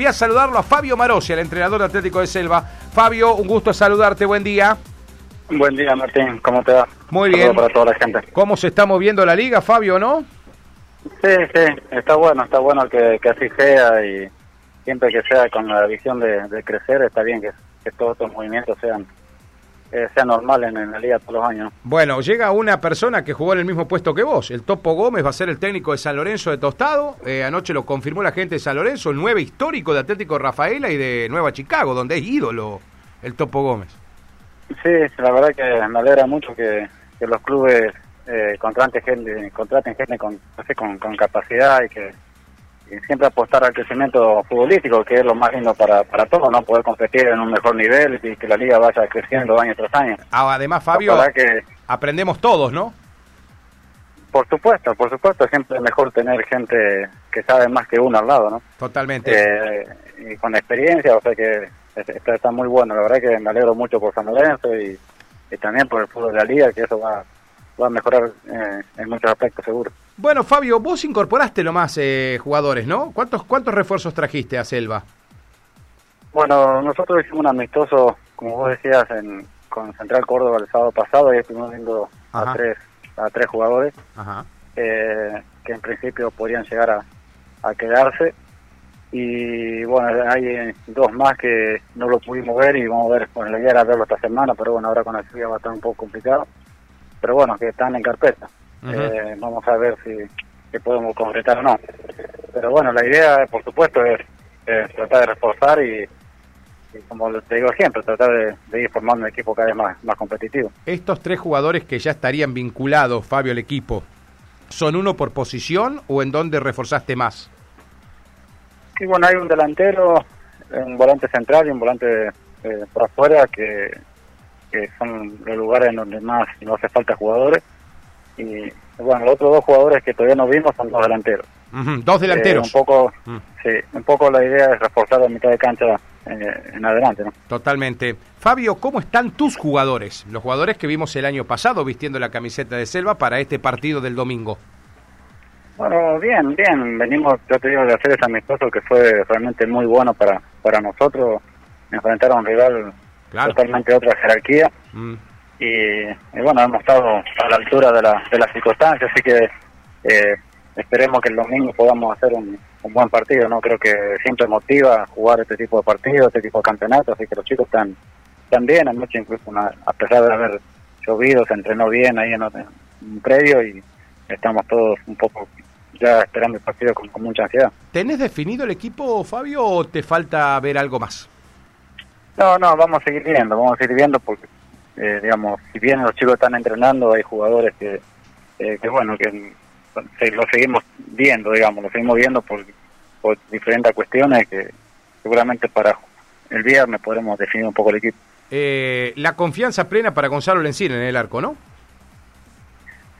Voy a saludarlo a Fabio Marosi, el entrenador de Atlético de Selva. Fabio, un gusto saludarte, buen día. Buen día, Martín, ¿cómo te va? Muy bien. para toda la gente. ¿Cómo se está moviendo la liga, Fabio, no? Sí, sí, está bueno, está bueno que, así sea y siempre que sea con la visión de, crecer, está bien que, todos estos movimientos sean eh, sean normales en, la liga todos los años. Bueno, llega una persona que jugó en el mismo puesto que vos. El Topo Gómez va a ser el técnico de San Lorenzo de Tostado. Eh, anoche lo confirmó la gente de San Lorenzo, el nueve histórico de Atlético Rafaela y de Nueva Chicago, donde es ídolo el Topo Gómez. Sí, la verdad que me alegra mucho que, los clubes eh, contraten gente, contraten gente con, con, capacidad y que siempre apostar al crecimiento futbolístico, que es lo más lindo para, para todos, ¿no? Poder competir en un mejor nivel y que la liga vaya creciendo año tras año. Ah, además, Fabio, que, aprendemos todos, ¿no? Por supuesto, por supuesto, siempre es mejor tener gente que sabe más que uno al lado, ¿no? Totalmente. Eh, y con experiencia, o sea que está, está muy bueno. La verdad que me alegro mucho por San Lorenzo y, también por el fútbol de la liga, que eso va, va a mejorar eh, en muchos aspectos, seguro. Bueno, Fabio, vos incorporaste lo más eh, jugadores, ¿no? ¿Cuántos, ¿Cuántos refuerzos trajiste a Selva? Bueno, nosotros hicimos un amistoso, como vos decías, en, con Central Córdoba el sábado pasado y estuvimos viendo a tres, a tres jugadores eh, que en principio podrían llegar a, a quedarse y bueno, hay dos más que no lo pudimos ver y vamos a ver, bueno, la idea era verlo esta semana, pero bueno, ahora con la lluvia va a estar un poco complicado, pero bueno, que están en carpeta. Eh, vamos a ver si, podemos concretar o no. Pero bueno, la idea, por supuesto, es, tratar de reforzar y, como te digo siempre, tratar de, ir formando un equipo cada vez más, más competitivo. Estos tres jugadores que ya estarían vinculados, Fabio, al equipo, ¿son uno por posición o en dónde reforzaste más? Sí, bueno, hay un delantero, un volante central y un volante eh, por afuera que, son los lugares en donde más no hace falta jugadores. Y bueno, los otros dos jugadores que todavía no vimos son dos delanteros. Dos delanteros. Eh, un poco, mm. sí, un poco la idea es reforzar la mitad de cancha eh, en adelante, ¿no? Totalmente. Fabio, ¿cómo están tus jugadores? Los jugadores que vimos el año pasado vistiendo la camiseta de Selva para este partido del domingo. Bueno, bien, bien. Venimos, yo te digo, de hacer ese amistoso que fue realmente muy bueno para, para nosotros. Enfrentar a un rival totalmente de otra jerarquía. Mm. Y, bueno, hemos estado a la altura de, la, de las circunstancias, así que eh, esperemos que el domingo podamos hacer un, buen partido. no Creo que siempre motiva jugar este tipo de partidos, este tipo de campeonatos, así que los chicos están, están bien. Anoche incluso, a pesar de haber llovido, se entrenó bien ahí en, en un predio y estamos todos un poco ya esperando el partido con, mucha ansiedad. ¿Tenés definido el equipo, Fabio, o te falta ver algo más? No, no, vamos a seguir viendo, vamos a seguir viendo porque, eh, digamos, si bien los chicos están entrenando, hay jugadores que, eh, que bueno, que lo seguimos viendo, digamos, lo seguimos viendo por, por diferentes cuestiones que seguramente para el viernes podremos definir un poco el equipo. Eh, la confianza plena para Gonzalo Lencina en el arco, ¿no?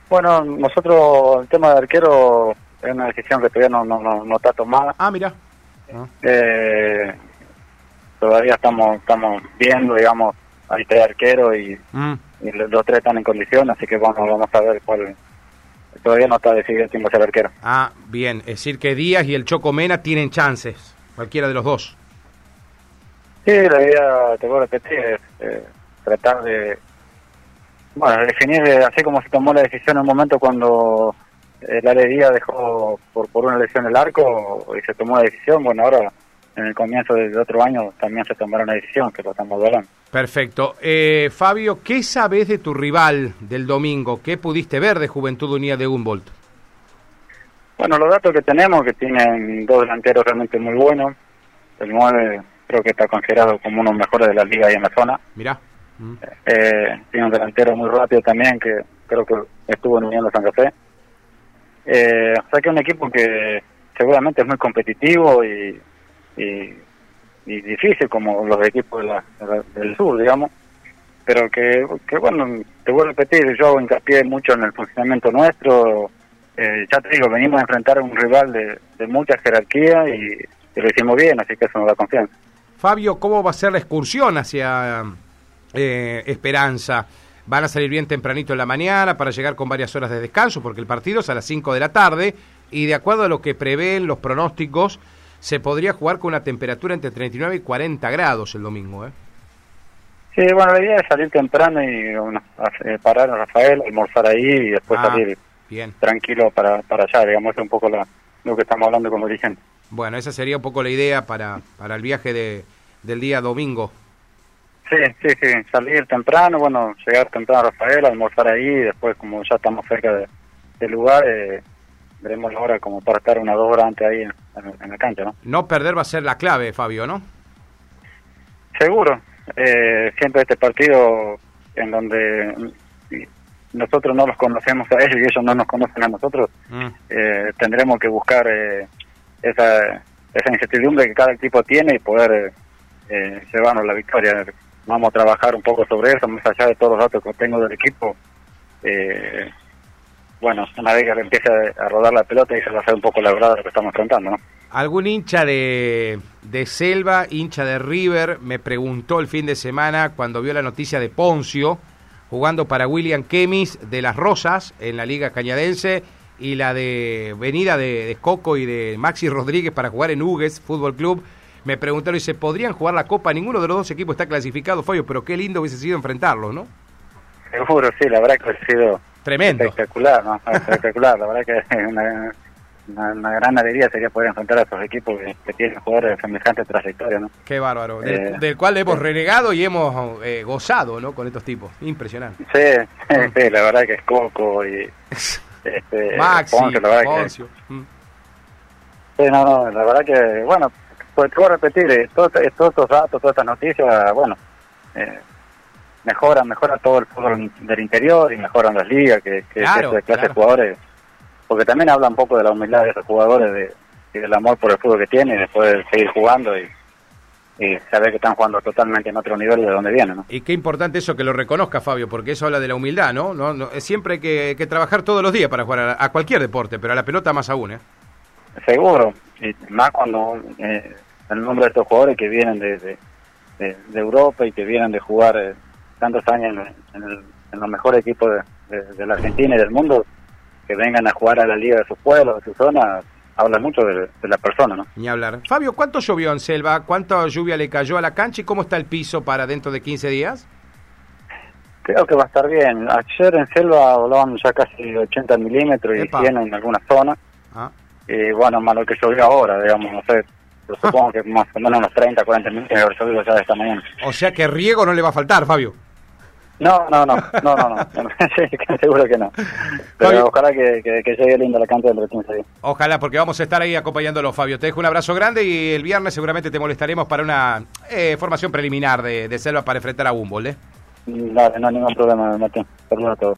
Bueno, nosotros el tema de arquero es una decisión que todavía no, no, no, está tomada. Ah, mira. Eh, todavía estamos estamos viendo, digamos, hay tres arqueros y, mm. y, los tres están en condición, así que vamos, vamos a ver cuál. Todavía no está decidido quién va a ser arquero. Ah, bien. Es decir, que Díaz y el Choco Mena tienen chances, cualquiera de los dos. Sí, la idea, te voy a repetir, es eh, tratar de. Bueno, definir así como se tomó la decisión en un momento cuando la alegría dejó por, por una lesión el arco y se tomó la decisión. Bueno, ahora en el comienzo del otro año también se tomará una decisión que lo estamos hablando. Perfecto. Eh, Fabio, ¿qué sabes de tu rival del domingo? ¿Qué pudiste ver de Juventud Unida de Humboldt? Bueno, los datos que tenemos, que tienen dos delanteros realmente muy buenos. El 9 creo que está considerado como uno de los mejores de la liga ahí en la zona. Mira. Eh, tiene un delantero muy rápido también, que creo que estuvo en Unión de San José. Eh, o sea que es un equipo que seguramente es muy competitivo y, y, difícil como los equipos del sur, digamos, pero que, bueno, te voy a repetir, yo hincapié mucho en el funcionamiento nuestro, eh, ya te digo, venimos a enfrentar a un rival de, de mucha jerarquía y, lo hicimos bien, así que eso nos da confianza. Fabio, ¿cómo va a ser la excursión hacia eh, Esperanza? van a salir bien tempranito en la mañana para llegar con varias horas de descanso, porque el partido es a las 5 de la tarde y de acuerdo a lo que prevén los pronósticos, se podría jugar con una temperatura entre 39 y 40 grados el domingo, ¿eh? Sí, bueno, la idea es salir temprano y eh, parar a Rafael, almorzar ahí y después ah, salir bien. tranquilo para, para allá, digamos, es un poco lo que estamos hablando con origen. Bueno, esa sería un poco la idea para, para el viaje de, del día domingo. Sí, sí, sí, salir temprano, bueno, llegar temprano a Rafael, almorzar ahí y después como ya estamos cerca del lugar, eh, veremos la hora como para estar una dos horas antes ahí en, la cancha, ¿no? No perder va a ser la clave, Fabio, ¿no? Seguro. Eh, siempre este partido en donde nosotros no los conocemos a ellos y ellos no nos conocen a nosotros, mm. eh, tendremos que buscar eh, esa, esa incertidumbre que cada equipo tiene y poder eh, llevarnos la victoria. Vamos a trabajar un poco sobre eso, más allá de todos los datos que tengo del equipo. Eh, bueno, una vez que empiece a rodar la pelota y se va a hacer un poco la verdad de lo que estamos contando, ¿no? Algún hincha de, de Selva, hincha de River, me preguntó el fin de semana cuando vio la noticia de Poncio jugando para William Kemis de las Rosas en la Liga Cañadense y la de venida de, de Coco y de Maxi Rodríguez para jugar en Hugues Fútbol Club. Me preguntaron, ¿y se podrían jugar la Copa? Ninguno de los dos equipos está clasificado, Fabio, pero qué lindo hubiese sido enfrentarlos, ¿no? Seguro, sí, la verdad que ha sido Tremendo. espectacular, ¿no? Espectacular, la verdad que una, una, gran alegría sería poder enfrentar a esos equipos que, tienen jugadores de semejante trayectoria, ¿no? Qué bárbaro, del, eh, cual hemos renegado y hemos eh, gozado, ¿no? Con estos tipos, impresionante. Sí, sí, la verdad que es Coco y este, Maxi, Poncio, la verdad Que, mm. Sí, no, no, la verdad que, bueno, pues puedo repetir, eh, todos, estos datos, todas estas noticias, bueno, eh, mejoran, mejora todo el fútbol del interior y mejoran las ligas, que, que, de clase de jugadores, porque también habla un poco de la humildad de esos jugadores de, y del amor por el fútbol que tienen y después de seguir jugando y, y saber que están jugando totalmente en otro nivel de donde vienen. ¿no? Y qué importante eso que lo reconozca, Fabio, porque eso habla de la humildad, ¿no? no, no siempre hay que, que, trabajar todos los días para jugar a, cualquier deporte, pero a la pelota más aún, ¿eh? Seguro, y más cuando eh, el nombre de estos jugadores que vienen de, de, de, Europa y que vienen de jugar eh, tantos años en, en, en, los mejores equipos de, la Argentina y del mundo, que vengan a jugar a la liga de su pueblo, de su zona, habla mucho de, la persona, ¿no? Ni hablar. Fabio, ¿cuánto llovió en Selva? ¿Cuánta lluvia le cayó a la cancha y cómo está el piso para dentro de 15 días? Creo que va a estar bien. Ayer en Selva volaban ya casi 80 milímetros y 100 en algunas zonas. Ah. Y bueno, más lo que llovió ahora, digamos, no sé. supongo que más o menos unos 30, 40 minutos llovido ya de esta mañana. O sea que riego no le va a faltar, Fabio. No, no, no, no, no, no. seguro que no. Pero ojalá que, que, llegue lindo la cancha del 15 días. Ojalá, porque vamos a estar ahí acompañándolo, Fabio. Te dejo un abrazo grande y el viernes seguramente te molestaremos para una eh, formación preliminar de, de Selva para enfrentar a Humboldt, ¿eh? no, no hay ningún problema, Martín. Perdón a todos.